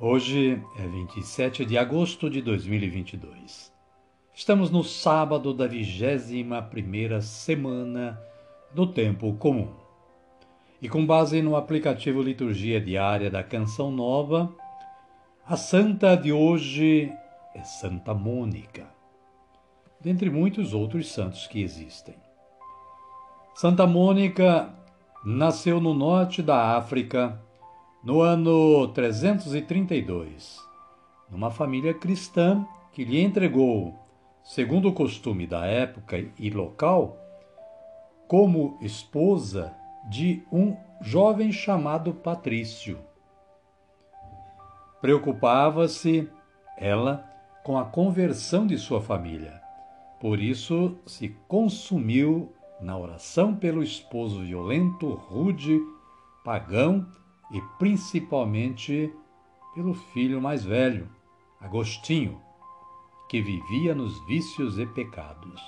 Hoje é 27 de agosto de 2022. Estamos no sábado da 21ª semana do tempo comum. E com base no aplicativo Liturgia Diária da Canção Nova, a santa de hoje é Santa Mônica, dentre muitos outros santos que existem. Santa Mônica nasceu no norte da África no ano 332, numa família cristã que lhe entregou, segundo o costume da época e local, como esposa de um jovem chamado Patrício. Preocupava-se ela com a conversão de sua família. Por isso se consumiu na oração pelo esposo violento, rude, pagão e principalmente pelo filho mais velho, Agostinho, que vivia nos vícios e pecados.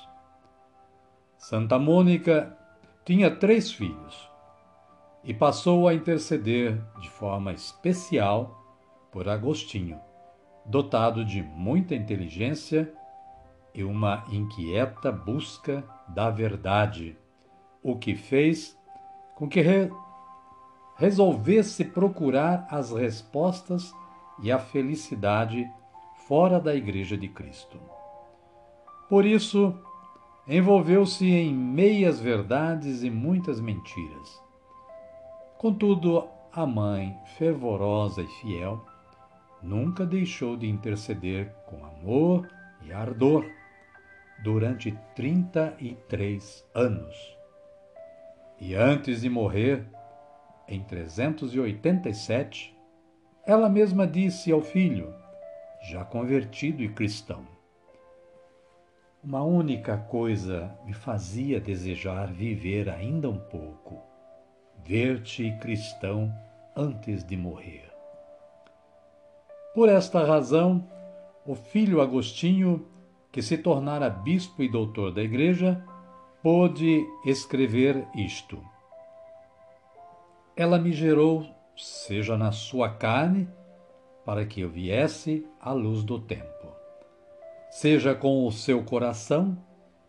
Santa Mônica tinha três filhos e passou a interceder de forma especial por Agostinho, dotado de muita inteligência e uma inquieta busca da verdade, o que fez com que resolvesse procurar as respostas e a felicidade fora da Igreja de Cristo. Por isso, envolveu-se em meias verdades e muitas mentiras. Contudo, a mãe, fervorosa e fiel, nunca deixou de interceder com amor e ardor durante 33 anos. E antes de morrer, em 387, ela mesma disse ao filho, já convertido e cristão: Uma única coisa me fazia desejar viver ainda um pouco: ver-te cristão antes de morrer. Por esta razão, o filho Agostinho, que se tornara bispo e doutor da Igreja, pôde escrever isto ela me gerou, seja na sua carne, para que eu viesse à luz do tempo, seja com o seu coração,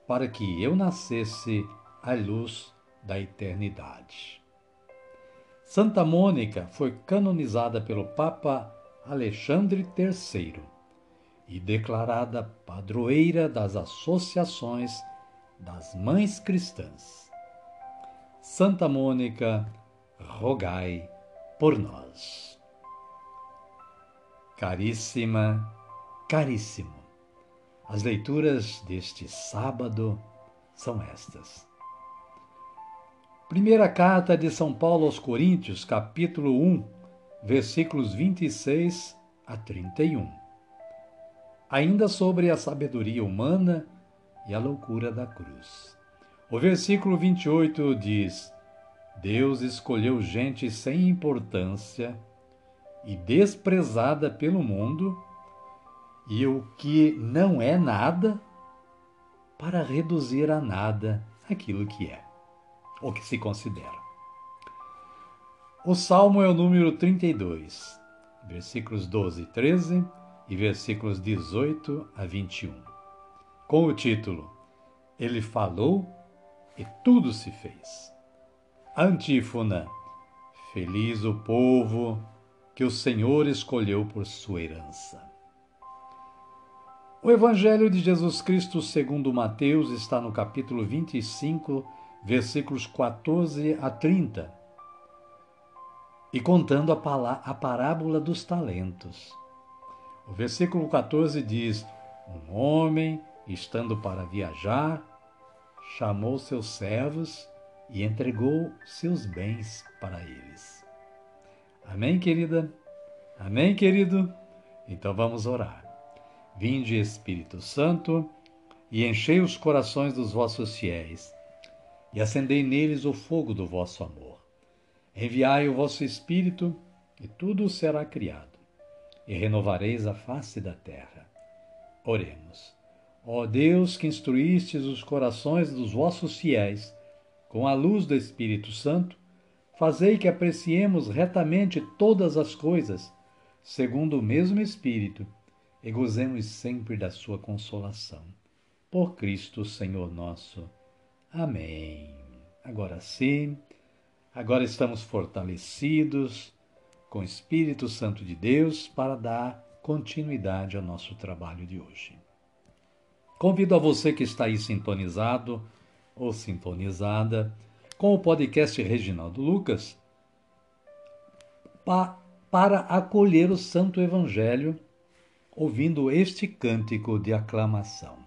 para que eu nascesse à luz da eternidade. Santa Mônica foi canonizada pelo Papa Alexandre III e declarada padroeira das associações das mães cristãs. Santa Mônica rogai por nós. Caríssima, caríssimo, as leituras deste sábado são estas. Primeira carta de São Paulo aos Coríntios, capítulo 1, versículos 26 a 31. Ainda sobre a sabedoria humana e a loucura da cruz. O versículo 28 diz: Deus escolheu gente sem importância e desprezada pelo mundo, e o que não é nada, para reduzir a nada aquilo que é, ou que se considera. O salmo é o número 32, versículos 12 e 13 e versículos 18 a 21, com o título Ele falou e tudo se fez. Antífona: Feliz o povo que o Senhor escolheu por sua herança. O Evangelho de Jesus Cristo segundo Mateus está no capítulo 25, versículos 14 a 30, e contando a, a parábola dos talentos. O versículo 14 diz: Um homem, estando para viajar, chamou seus servos e entregou seus bens para eles. Amém, querida? Amém, querido? Então vamos orar. Vinde, Espírito Santo, e enchei os corações dos vossos fiéis, e acendei neles o fogo do vosso amor. Enviai o vosso Espírito, e tudo será criado, e renovareis a face da terra. Oremos. Ó Deus, que instruístes os corações dos vossos fiéis, com a luz do Espírito Santo, fazei que apreciemos retamente todas as coisas, segundo o mesmo Espírito, e gozemos sempre da sua consolação. Por Cristo, Senhor nosso. Amém. Agora sim, agora estamos fortalecidos com o Espírito Santo de Deus para dar continuidade ao nosso trabalho de hoje. Convido a você que está aí sintonizado ou sintonizada com o podcast Reginaldo Lucas pa, para acolher o Santo Evangelho ouvindo este cântico de aclamação.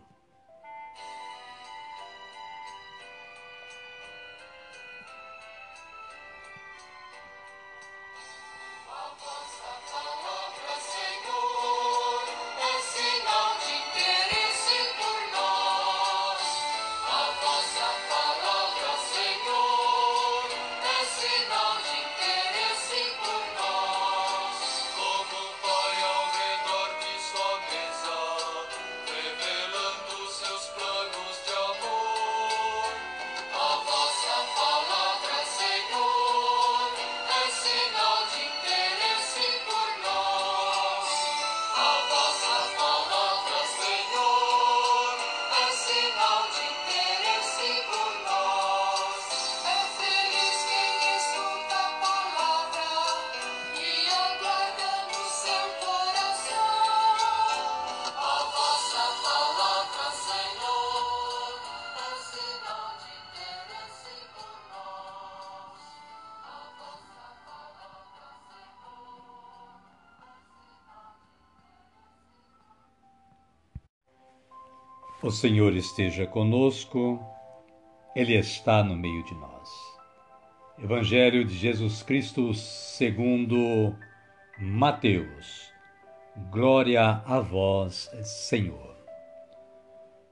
O Senhor esteja conosco, Ele está no meio de nós. Evangelho de Jesus Cristo segundo Mateus. Glória a vós, Senhor.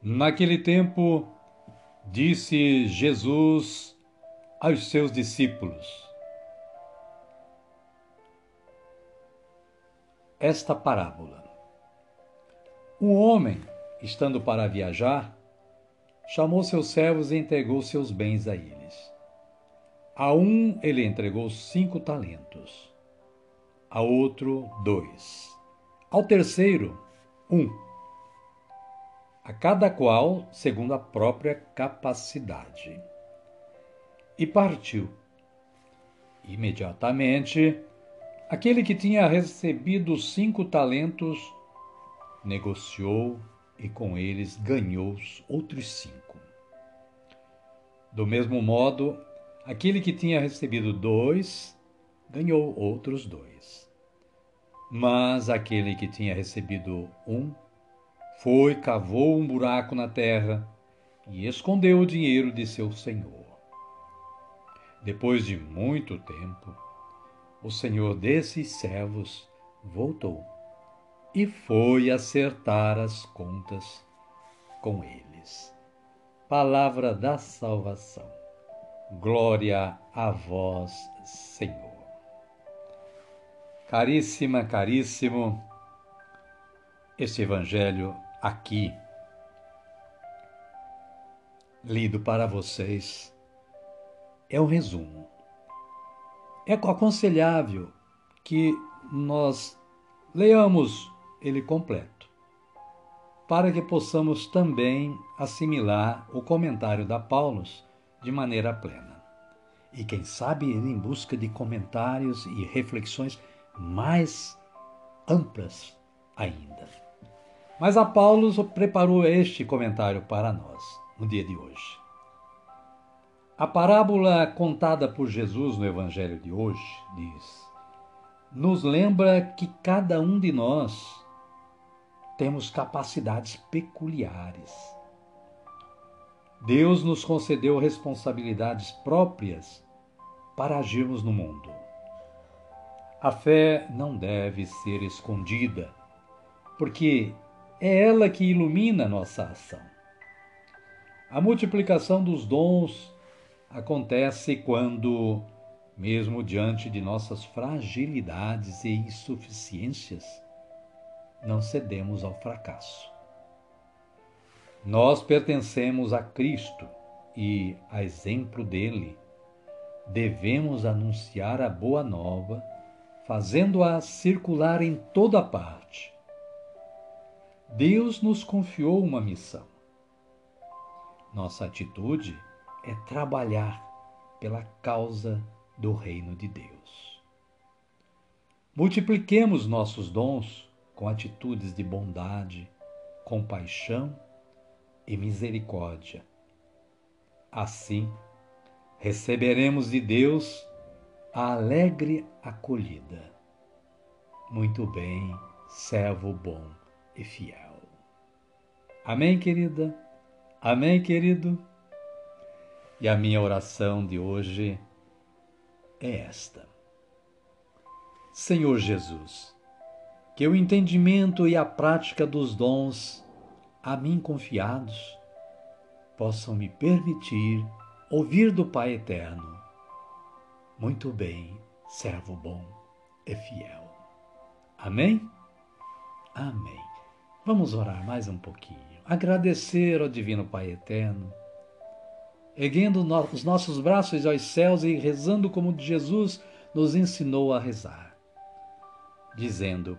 Naquele tempo, disse Jesus aos seus discípulos: Esta parábola. Um homem estando para viajar, chamou seus servos e entregou seus bens a eles. A um ele entregou cinco talentos, a outro dois, ao terceiro um, a cada qual segundo a própria capacidade. E partiu. Imediatamente, aquele que tinha recebido cinco talentos negociou e com eles ganhou outros cinco. Do mesmo modo, aquele que tinha recebido dois ganhou outros dois. Mas aquele que tinha recebido um foi, cavou um buraco na terra e escondeu o dinheiro de seu senhor. Depois de muito tempo, o senhor desses servos voltou e foi acertar as contas com eles. Palavra da salvação. Glória a vós, Senhor. Caríssima, caríssimo, este evangelho aqui, lido para vocês, é um resumo. É aconselhável que nós leamos ele completo, para que possamos também assimilar o comentário da Paulus de maneira plena. e, quem sabe, ir em busca de comentários e reflexões mais amplas ainda. Mas a Paulo preparou este comentário para nós no dia de hoje. A parábola contada por Jesus no Evangelho de hoje diz: nos lembra que cada um de nós temos capacidades peculiares. Deus nos concedeu responsabilidades próprias para agirmos no mundo. A fé não deve ser escondida, porque é ela que ilumina nossa ação. A multiplicação dos dons acontece quando, mesmo diante de nossas fragilidades e insuficiências, não cedemos ao fracasso. Nós pertencemos a Cristo e, a exemplo dele, devemos anunciar a boa nova, fazendo-a circular em toda parte. Deus nos confiou uma missão. Nossa atitude é trabalhar pela causa do reino de Deus. Multipliquemos nossos dons com atitudes de bondade, compaixão e misericórdia. Assim, receberemos de Deus a alegre acolhida. Muito bem, servo bom e fiel. Amém, querida? Amém, querido? E a minha oração de hoje é esta: Senhor Jesus, que o entendimento e a prática dos dons a mim confiados possam me permitir ouvir do Pai Eterno. Muito bem, servo bom e fiel. Amém? Amém. Vamos orar mais um pouquinho. Agradecer ao Divino Pai Eterno erguendo os nossos braços aos céus e rezando como Jesus nos ensinou a rezar, dizendo: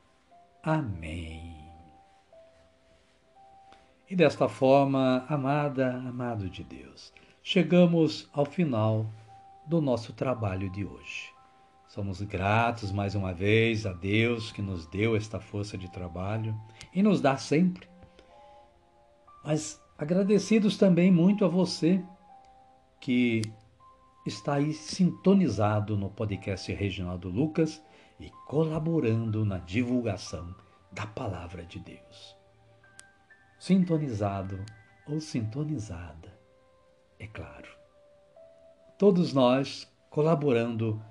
Amém. E desta forma, amada, amado de Deus, chegamos ao final do nosso trabalho de hoje. Somos gratos mais uma vez a Deus que nos deu esta força de trabalho e nos dá sempre. Mas Agradecidos também muito a você que está aí sintonizado no podcast Reginaldo Lucas e colaborando na divulgação da palavra de Deus. Sintonizado ou sintonizada, é claro. Todos nós colaborando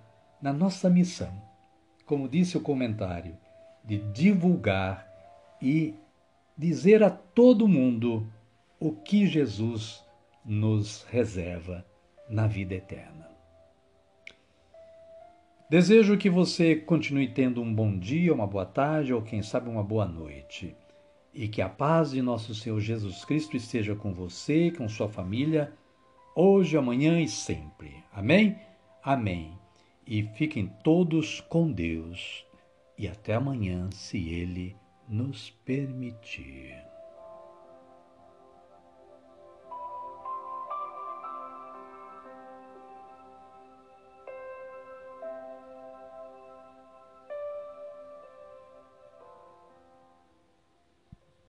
na nossa missão, como disse o comentário, de divulgar e dizer a todo mundo o que Jesus nos reserva na vida eterna. Desejo que você continue tendo um bom dia, uma boa tarde ou, quem sabe, uma boa noite. E que a paz de nosso Senhor Jesus Cristo esteja com você, com sua família, hoje, amanhã e sempre. Amém? Amém. E fiquem todos com Deus. E até amanhã, se Ele nos permitir.